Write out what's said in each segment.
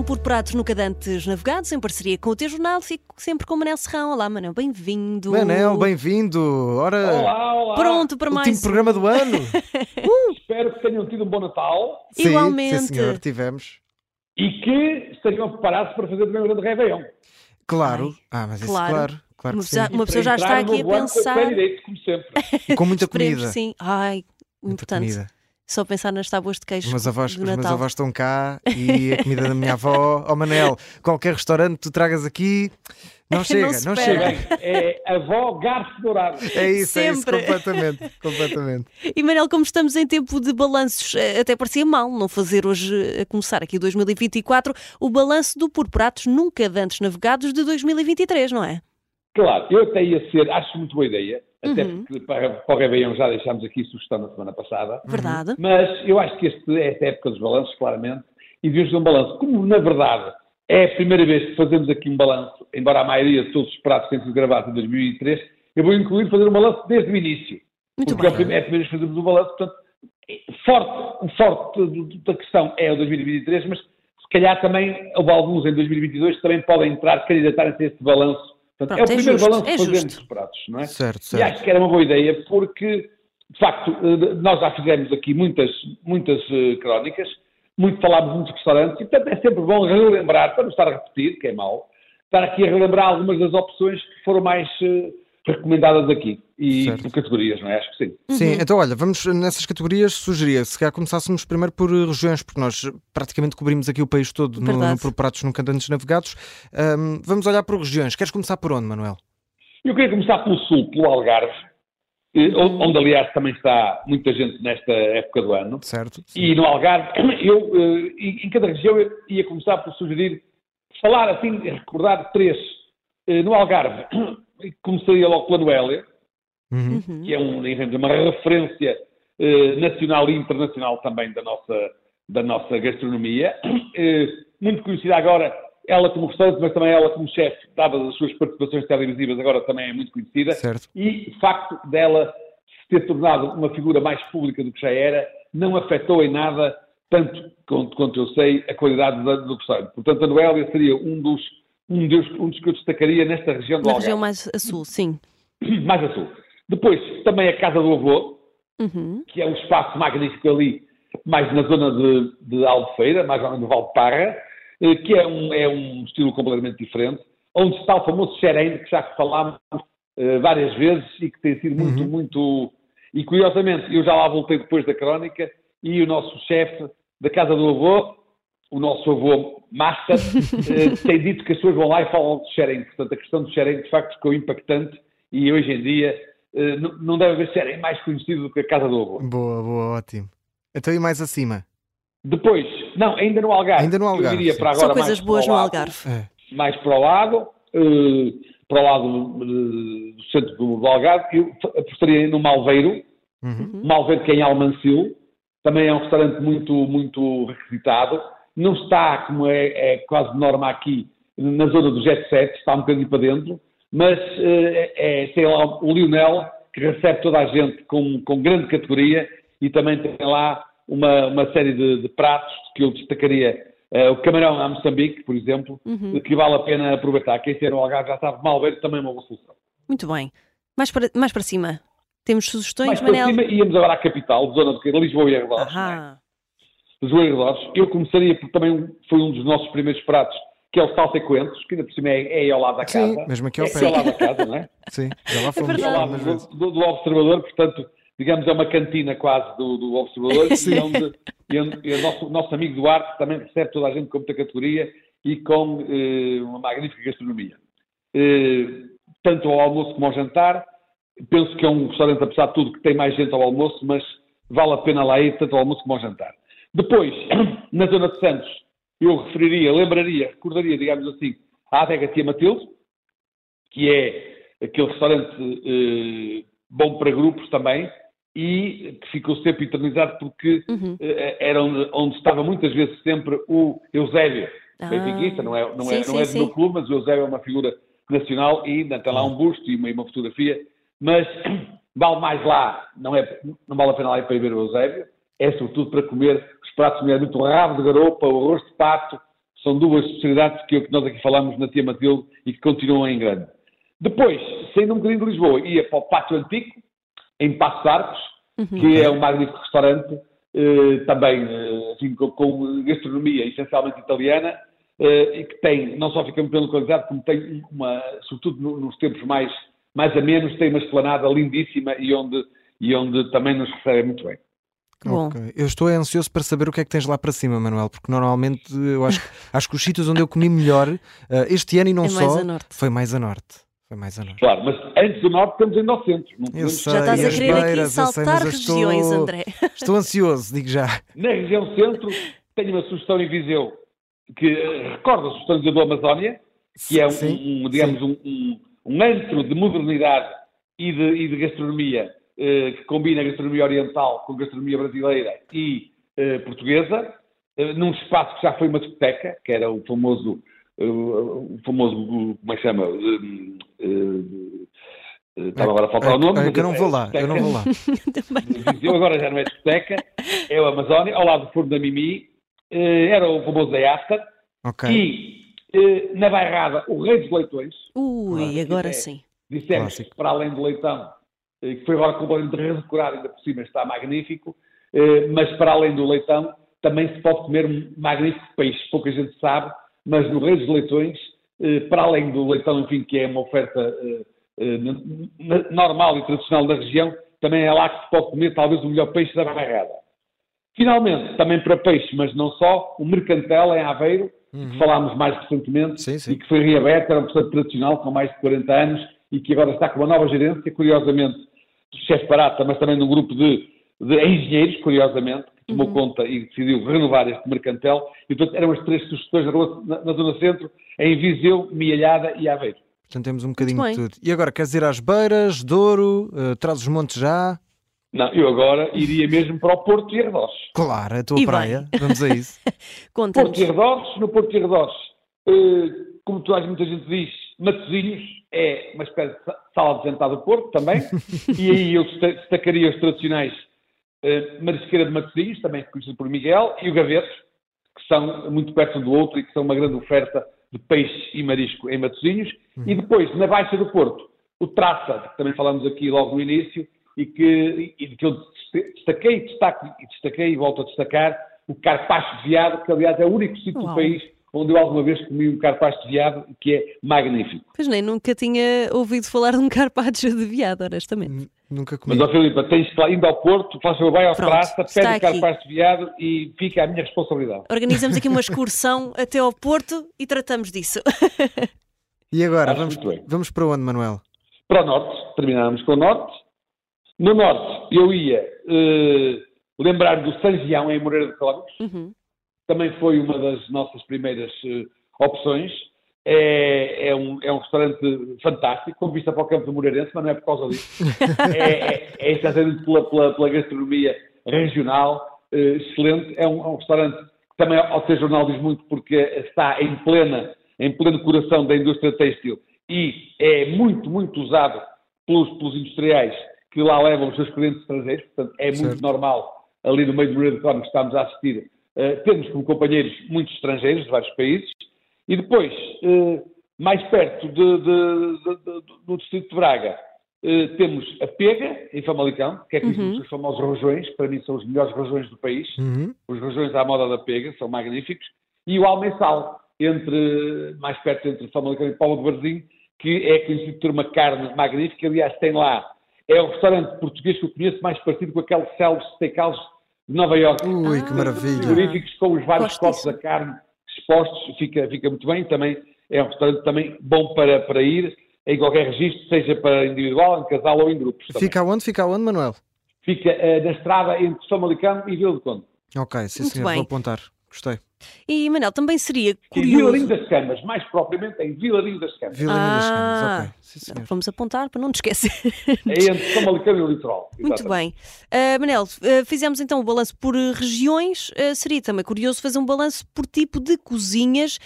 um por pratos nunca dantes navegados, em parceria com o teu jornal, fico sempre com o Manel Serrão. Olá, Manel, bem-vindo. Manel, bem-vindo. Ora, Olá, olá. Pronto para mais. último programa do ano. Espero que tenham tido um bom Natal Sim, Igualmente. Sim, senhor, tivemos. e que estejam preparados para fazer também um grande Réveillon. Claro. Ah, mas isso, claro. claro. Claro Uma pessoa- uma pessoa já está no aqui a Com o pensar. pé direito, como sempre. Com muita Esperemos, comida. sim. Ai, o Muita importante. comida. Só pensar nas tábuas de queijo Os meus, avós, do os meus Natal. avós estão cá e a comida da minha avó. Ó Manel, qualquer restaurante que tu tragas aqui, não chega, não, se chega. é avó garfo dourado. É isso, é isso, Sempre. completamente. completamente. E Manel, como estamos em tempo de balanços, eh, até parecia mal não fazer hoje, eh, a começar aqui 2024, o balanço do Por Pratos Nunca Dantes Navegados de 2023, não é? Claro, eu até ia ser, acho muito boa ideia, até Uhum. porque para, para o Réveillon já deixámos aqui sugestão na semana passada, Verdade. mas eu acho que este, esta é a época dos balanços, claramente, e fazer um balanço. Como, na verdade, é a primeira vez que fazemos aqui um balanço, embora a maioria de todos os pratos tenham sido gravados em 2003, eu vou incluir fazer um balanço desde o início. Muito porque é a bem. é a primeira vez que fazemos um balanço, portanto, forte, o forte da questão é o 2023, mas se calhar também houve alguns em 2022 que também podem entrar, candidatarem-se a este balanço. Portanto, Pronto, é é o primeiro justo, balanço é que fazemos justo. dos pratos, não é? Certo, E certo. acho que era uma boa ideia porque, de facto, eh, nós já fizemos aqui muitas, muitas eh, crónicas, muito falámos de muitos restaurantes, e portanto é sempre bom relembrar, para não estar a repetir, que é mau, estar aqui a relembrar algumas das opções que foram mais eh, recomendadas aqui. E Certo. por categorias, não é? Acho que sim. Sim, então olha, vamos nessas categorias, sugeria se calhar começássemos primeiro por eh, regiões, porque nós praticamente cobrimos aqui o país todo no, no Por Pratos Nunca Antes Navegados. Ahm, vamos olhar por regiões. Queres começar por onde, Manuel? Eu queria começar pelo sul, pelo Algarve, eh, onde aliás também está muita gente nesta época do ano. Certo? E no Algarve, eu, eh, em cada região, eu ia começar por sugerir, falar assim, recordar três. No Algarve, começaria logo pela Noélia, Uhum. Uhum. que é um, uma referência eh, nacional e internacional também da nossa, da nossa gastronomia. Eh, muito conhecida agora, ela como restaurante, mas também ela como chefe, dava as suas participações televisivas, agora também é muito conhecida. Certo. E o facto dela se ter tornado uma figura mais pública do que já era, não afetou em nada, tanto quanto, quanto eu sei, a qualidade da- do restaurante. Portanto, a Noélia seria um dos, um, dos, um dos que eu destacaria nesta região do Na Algarve, região mais a sul, sim. mais a sul. Depois, também a Casa do Avô, Uhum. que é um espaço magnífico ali, mais na zona de, de Albufeira, mais ou menos de Valparra, eh, que é um, é um estilo completamente diferente, onde está o famoso xerém, que já falámos eh, várias vezes e que tem sido muito, muito... E curiosamente, eu já lá voltei depois da crónica e o nosso chefe da Casa do Avô, o nosso avô Master, eh, tem dito que as pessoas vão lá e falam de xerém. Portanto, a questão do xerém, de facto, ficou impactante e hoje em dia eh, não- deve haver xerém mais conhecido do que a Casa do Avô. Boa, boa, ótimo. Então e mais acima? Depois, não, ainda no Algarve. Ainda no Algarve, Eu diria sim. para Só agora coisas mais boas para no Algarve. É. Mais para o lado, eh, para o lado do centro do, Algarve, eu apostaria no Malveiro, Uhum. Malveiro que é em Almancil, também é um restaurante muito, muito requisitado. Não está, como é, é quase norma aqui, na zona do Jet Set, está um bocadinho para dentro, mas eh, é, tem lá o Lionel, que recebe toda a gente com, com grande categoria e também tem lá uma, uma série de, de pratos que eu destacaria. Eh, o camarão a Moçambique, por exemplo, Uhum. que vale a pena aproveitar. Quem estiver no Algarve já sabe, Malveiro também é uma boa solução. Muito bem. Mais para, mais para cima. Temos sugestões, Mais para Manel? cima, íamos agora à capital, zona de Lisboa e arredores. é? Ahá. E arredores. Eu começaria porque também foi um dos nossos primeiros pratos, que é o salsa e coentros, que ainda por cima é, é ao lado da casa. Sim, mesmo aqui ao é, pé. ao lado da casa, não é? Sim, já lá fomos verdade. ao lado do, do, do Observador, portanto, digamos, é uma cantina quase do, do Observador, Sim. e onde, e o nosso, nosso amigo Duarte também recebe toda a gente com muita categoria e com eh, uma magnífica gastronomia. Eh, tanto ao almoço como ao jantar, penso que é um restaurante, apesar de tudo, que tem mais gente ao almoço, mas vale a pena lá ir, tanto ao almoço como ao jantar. Depois, na zona de Santos, eu referiria, lembraria, recordaria, digamos assim, a Adega Tia Matilde, que é aquele restaurante eh, bom para grupos também, e que ficou sempre eternizado porque Uhum. eh, era onde, onde estava muitas vezes sempre o Eusébio, Ah, benfiquista, não é, não sim, é, sim, não é do sim. meu clube, mas o Eusébio é uma figura nacional e ainda tem lá um busto e uma, e uma fotografia, mas vale mais lá, não, é, não vale a pena lá ir para ir ver o Eusébio, é sobretudo para comer os pratos, nomeadamente o rabo de garopa, o arroz de pato, São duas especialidades que, que nós aqui falamos na Tia Matilde e que continuam em grande. Depois, saindo um bocadinho de Lisboa, ia para o Pátio Antigo, em Passos Arcos, uhum. que é um magnífico restaurante, eh, também eh, assim, com, com, gastronomia essencialmente italiana, eh, e que tem, não só fica muito bem localizado, como tem uma, sobretudo nos tempos mais, mais amenos, tem uma esplanada lindíssima e onde, e onde também nos recebe muito bem. Okay. Eu estou ansioso para saber o que é que tens lá para cima, Manuel, porque normalmente eu acho, acho que os sítios onde eu comi melhor uh, este ano e não é só foi mais a norte. Foi mais a norte. Claro, mas antes do norte estamos ainda ao centro. Não sei, já estás a querer beiras, aqui saltar sei, regiões, estou, André. Estou ansioso, digo já. Na região centro tenho uma sugestão em Viseu que recorda a sugestão do Amazónia, que é um, um digamos, um, um, um antro de modernidade e de, e de gastronomia eh, que combina a gastronomia oriental com a gastronomia brasileira e eh, portuguesa, eh, num espaço que já foi uma discoteca, que era o famoso, o famoso como é que chama? Estava agora a faltar o nome. É, é que eu não vou lá, eu não vou lá. eu agora já não é discoteca, é o Amazónia, ao lado do Forno da Mimi, era o famoso da After, okay. e na bairrada o Rei dos Leitões. Ui, agora é, sim. Dissemos que para além do leitão eh, que foi agora completamente redecorado, ainda por cima está magnífico, eh, mas para além do leitão, também se pode comer um magnífico peixe, pouca gente sabe, mas no Rei dos Leitões, eh, para além do leitão, enfim, que é uma oferta normal e tradicional da região, também é lá que se pode comer talvez o melhor peixe da barragada. Finalmente, também para peixe, mas não só, o Mercantel em Aveiro, uhum. que falámos mais recentemente, sim, sim. e que foi reaberto, era um restaurante tradicional com mais de 40 anos, e que agora está com uma nova gerência, curiosamente, chefe barata, mas também num grupo de, de engenheiros, curiosamente, que tomou uhum. conta e decidiu renovar este mercantel. E, portanto, eram as três sugestões na, na Zona Centro, em Viseu, Mialhada e Aveiro. Portanto, temos um bocadinho de tudo. E agora, queres ir às Beiras, Douro, uh, Traz os Montes já? Não, eu agora iria mesmo para o Porto e Arredores. Claro, é a tua e praia. Bem. Vamos a isso. Porto e Arredores, no Porto e Arredores, uh, como tu, muita gente diz, Matosinhos é uma espécie de sala de jantar do Porto também, e aí eu destacaria os tradicionais uh, Marisqueira de Matosinhos, também conhecido por Miguel, e o Gavetos, que são muito perto um do outro e que são uma grande oferta de peixe e marisco em Matosinhos. Uhum. E depois, na Baixa do Porto, o Traça, que também falamos aqui logo no início, e que, e que eu destaquei, destaco, e destaquei e volto a destacar, o Carpacho de Viado, que aliás é o único sítio do país onde eu alguma vez comi um carpaccio de veado que é magnífico. Pois nem, nunca tinha ouvido falar de um carpaccio de veado, honestamente. Nunca comi. Mas, ó Filipe, tens que ir ao Porto, faz o bem ao praça, pede o carpaccio de veado e fica a minha responsabilidade. Organizamos aqui uma excursão até ao Porto e tratamos disso. e agora, vamos, vamos para onde, Manuel? Para o Norte, terminamos com o Norte. No Norte, eu ia uh, lembrar do Sanjião, em Moreira de Códigos. Uhum também foi uma das nossas primeiras uh, opções. É, é, um, é um restaurante fantástico, com vista para o campo do Moreirense, mas não é por causa disso. é, é, é exatamente pela, pela, pela gastronomia regional, uh, excelente. É um, é um, restaurante que também, ao ser jornal, diz muito porque está em plena, em pleno coração da indústria têxtil e é muito, muito usado pelos, pelos industriais que lá levam os seus clientes estrangeiros. Portanto, é muito certo. normal ali no meio do Cónigo que estamos a assistir eh, temos como companheiros muitos estrangeiros de vários países, e depois, uh, mais perto de, de, de, do distrito de Braga, uh, temos a Pega, em Famalicão, que é conhecido uhum. os famosos rojões, para mim são os melhores rojões do país, uhum. os rojões à moda da Pega, são magníficos, e o Almessal, entre, mais perto entre Famalicão e Paulo de Varzim, que é conhecido por uma carne magnífica, aliás tem lá, é o restaurante português que eu conheço mais parecido com aquele Céus Steakhouse de Nova Iorque. Ui, que maravilha. Frigoríficos com os vários cortes da carne expostos, fica, fica muito bem. Também é um restaurante também bom para, para ir em qualquer registro, seja para individual, em casal ou em grupos. Também. Fica onde? Fica onde, Manuel? Fica uh, na estrada entre São Malicão e Vila do Conde. Ok, sim muito senhor, bem. vou apontar. Gostei. E, Manel, também seria curioso... Em Vila das Camas, mais propriamente em Vila das Camas. Vila ah, das Camas, ok. Sim, Vamos apontar para não te esquecer. É entre São Malicão e o litoral. Muito bem. Uh, Manel, uh, fizemos então o balanço por regiões. Uh, seria também curioso fazer um balanço por tipo de cozinhas,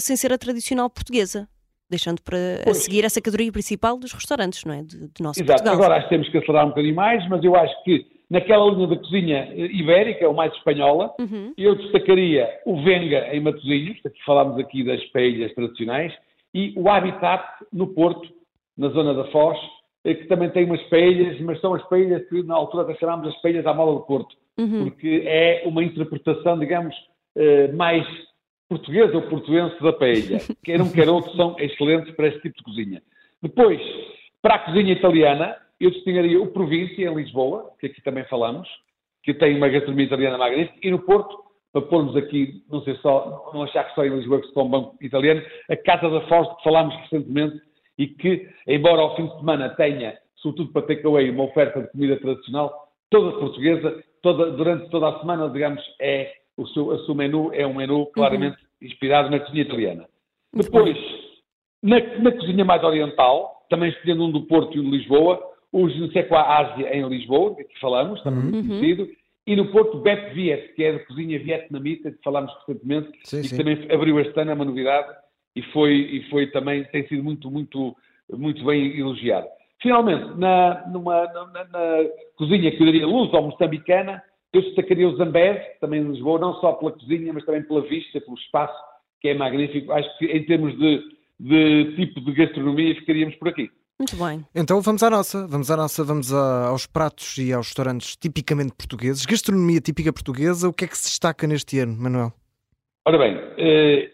sem ser a tradicional portuguesa. Deixando para a seguir essa categoria principal dos restaurantes, não é? De, de nosso Exato. Portugal. Agora acho que temos que acelerar um bocadinho mais, mas eu acho que naquela linha da cozinha eh, ibérica, ou mais espanhola, Uhum. eu destacaria o Venga em Matosinhos, aqui falámos aqui das paelhas tradicionais, e o Habitat no Porto, na zona da Foz, eh, que também tem umas paelhas, mas são as paelhas que na altura até chamámos as paelhas à moda do Porto, Uhum. porque é uma interpretação, digamos, eh, mais portuguesa ou portuense da paella. Quer um, quer outro, são excelentes para este tipo de cozinha. Depois, para a cozinha italiana, eu distinguiria o Província, em Lisboa, que aqui também falamos, que tem uma gastronomia italiana magnífica, e no Porto, para pormos aqui, não sei só, não achar que só em Lisboa que se come banco italiano, a Casa da Foz, que falámos recentemente, e que, embora ao fim de semana tenha, sobretudo para takeaway, uma oferta de comida tradicional, toda portuguesa, toda, durante toda a semana, digamos, é o seu, o seu menu é um menu claramente inspirado na cozinha italiana. Muito Depois, na, na cozinha mais oriental, também escolhendo um do Porto e um de Lisboa, o Gineseco Ásia em Lisboa, que aqui falamos, também muito conhecido, e no Porto Bet Viet, que é de cozinha vietnamita, que falámos recentemente, Sim, e que sim. também abriu este ano, é uma novidade, e foi, e foi também, tem sido muito, muito, muito bem elogiado. Finalmente, na, numa, na, na- na cozinha que eu diria luz ou moçambicana, eu destacaria o Zambés, também em Lisboa, não só pela cozinha, mas também pela vista, pelo espaço, que é magnífico. Acho que em termos de, de tipo de gastronomia ficaríamos por aqui. Muito bem. Então vamos à nossa, vamos à nossa, vamos a- aos pratos e aos restaurantes tipicamente portugueses. Gastronomia típica portuguesa, o que é que se destaca neste ano, Manuel? Ora bem, eh,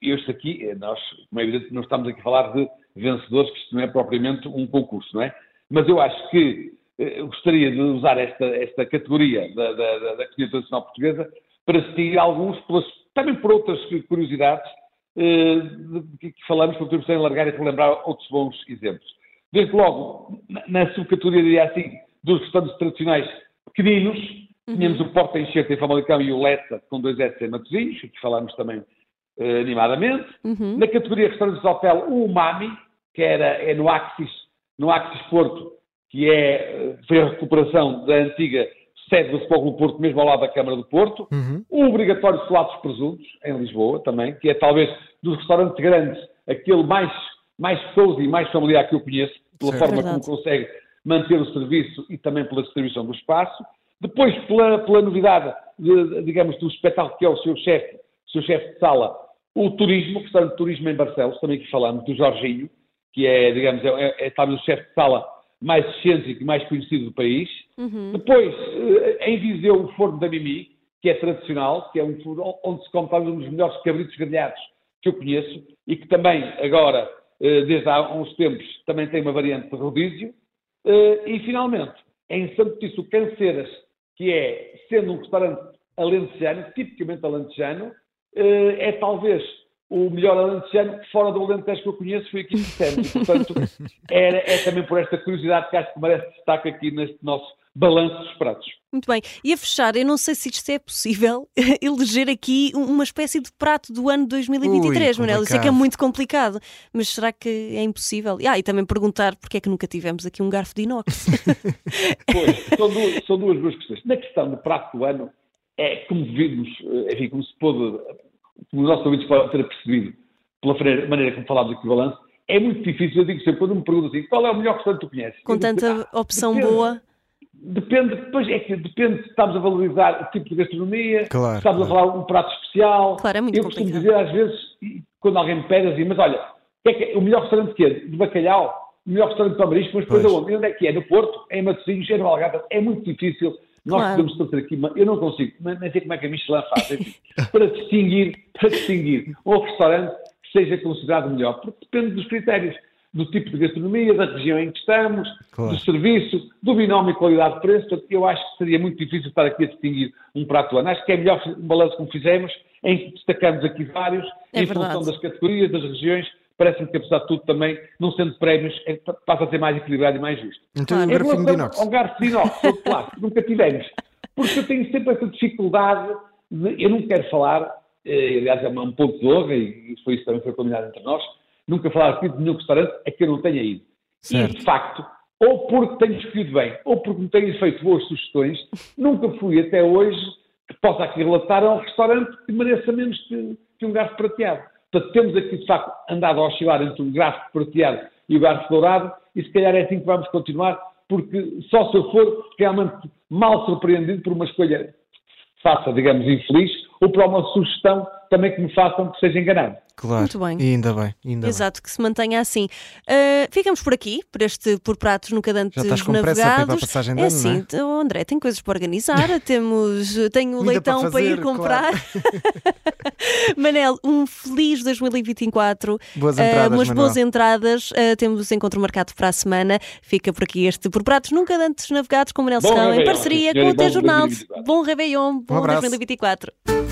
este aqui, eh, nós, como é evidente, não estamos aqui a falar de vencedores, que isto não é propriamente um concurso, não é? Mas eu acho que eh, eu gostaria de usar esta, esta categoria da, da, da, cozinha tradicional portuguesa para seguir alguns, pelas, também por outras curiosidades de que que falamos, para podermos sem alargar e relembrar outros bons exemplos. Desde logo, na, subcategoria, diria assim, dos restaurantes tradicionais pequeninos, tínhamos o Porta Enxerto em Famalicão e o Lessa com dois S em Matosinhos, que falámos também eh, animadamente. Uhum. Na categoria restaurantes de hotel, o Umami, que era, é no Axis, no Axis Porto, que é, eh, foi a recuperação da antiga sede do Futebol Clube Porto, mesmo ao lado da Câmara do Porto. Uhum. O obrigatório Solados Presuntos, em Lisboa também, que é talvez dos restaurantes grandes, aquele mais, mais cozy e mais familiar que eu conheço, pela Certo. forma Verdade. como consegue manter o serviço e também pela distribuição do espaço. Depois, pela, pela novidade, de- digamos, do espetáculo que é o seu chefe, seu chefe de sala, o turismo, o restaurante de turismo em Barcelos, também que falamos, do Jorginho, que é, digamos, é, é, é talvez o chefe de sala mais excêntrico e mais conhecido do país. Uhum. Depois, eh, em Viseu, o forno da Mimi, que é tradicional, que é um forno onde se come talvez um dos melhores cabritos grelhados que eu conheço e que também agora, desde há uns tempos, também tem uma variante de rodízio. Eh, E, finalmente, em Santo Tício Canceiras, que é, sendo um restaurante alentejano, tipicamente alentejano, eh, é talvez o melhor alentejano fora do Alentejo que eu conheço, foi aqui que dissemos. E, portanto, era, é também por esta curiosidade que acho que merece destaque aqui neste nosso balanço dos pratos. Muito bem. E a fechar, eu não sei se isto é possível eleger aqui um- uma espécie de prato do ano 2023, Ui, Manuel. Isso é que é muito complicado. Mas será que é impossível? Ah, e também perguntar porque é que nunca tivemos aqui um garfo de inox. Pois, são duas, são duas boas questões. Na questão do prato do ano, é como vimos, enfim, como se pôde, como os nossos ouvintes podem ter percebido, pela maneira- como falámos aqui do balanço, é muito difícil. Eu digo sempre, quando me perguntam assim, qual é o melhor restaurante que tu conheces? Com digo, tanta "Ah, opção depende." boa. Depende, depois é que depende se estamos a valorizar o tipo de gastronomia, Claro, se estamos claro. a falar um prato especial. Claro, é muito Eu costumo complicado. dizer às vezes, quando alguém me pede assim, mas olha, é que é- o melhor restaurante que é? De bacalhau? O melhor restaurante de marisco? Mas depois Pois. aonde? E onde é que é? No Porto? É em Matosinhos? É no Algarve? É muito difícil. Nós Claro. podemos trazer aqui, uma- eu não consigo, nem nem sei como é que a Michelin faz, enfim, para distinguir, para distinguir um restaurante que seja considerado melhor, porque depende dos critérios, do tipo de gastronomia, da região em que estamos, Claro. do serviço, do binómio qualidade-preço. Portanto, eu acho que seria muito difícil estar aqui a distinguir um prato do ano. Acho que é melhor um balanço como fizemos, em que destacamos aqui vários, É em verdade. função das categorias, das regiões. Parece-me que, apesar de tudo, também, não sendo prémios, é- passa a ser mais equilibrado e mais justo. Então um garfinho de inox. Ao garfo de inox, ou de plástico, nunca tivemos. Porque eu tenho sempre essa dificuldade, de, eu não quero falar, eh, aliás é um ponto de honra, e foi isso também foi combinado entre nós, nunca falar aqui de nenhum restaurante a que eu não tenha ido. Certo. E, de facto, ou porque tenho escolhido bem, ou porque me tenho feito boas sugestões, nunca fui até hoje, que possa aqui relatar, a um restaurante que mereça menos que, que um garfo prateado. Portanto, temos aqui, de facto, andado a oscilar entre o garfo prateado e o garfo dourado, e se calhar é assim que vamos continuar, porque só se eu for realmente mal surpreendido por uma escolha faça, digamos, infeliz, ou por uma sugestão também que me façam que seja enganado. Claro. Muito bem. E ainda bem, ainda Exato, que se mantenha assim. Uh, ficamos por aqui, por este Por Pratos Nunca Dantes Já estás com pressa para Navegados. para a passagem de é ano, não é? assim, oh, André, tem coisas para organizar, temos, tenho Comida leitão para para, ir fazer, comprar. Manel, um feliz 2024. Boas Uh, entradas, umas Manuel. boas entradas. Uh, temos encontro marcado para a semana. Fica por aqui este Por Pratos Nunca Dantes Navegados com Manel Bom Serrão em parceria com o bom T-Jornal. 2024. Bom Réveillon, bom abraço. 2024.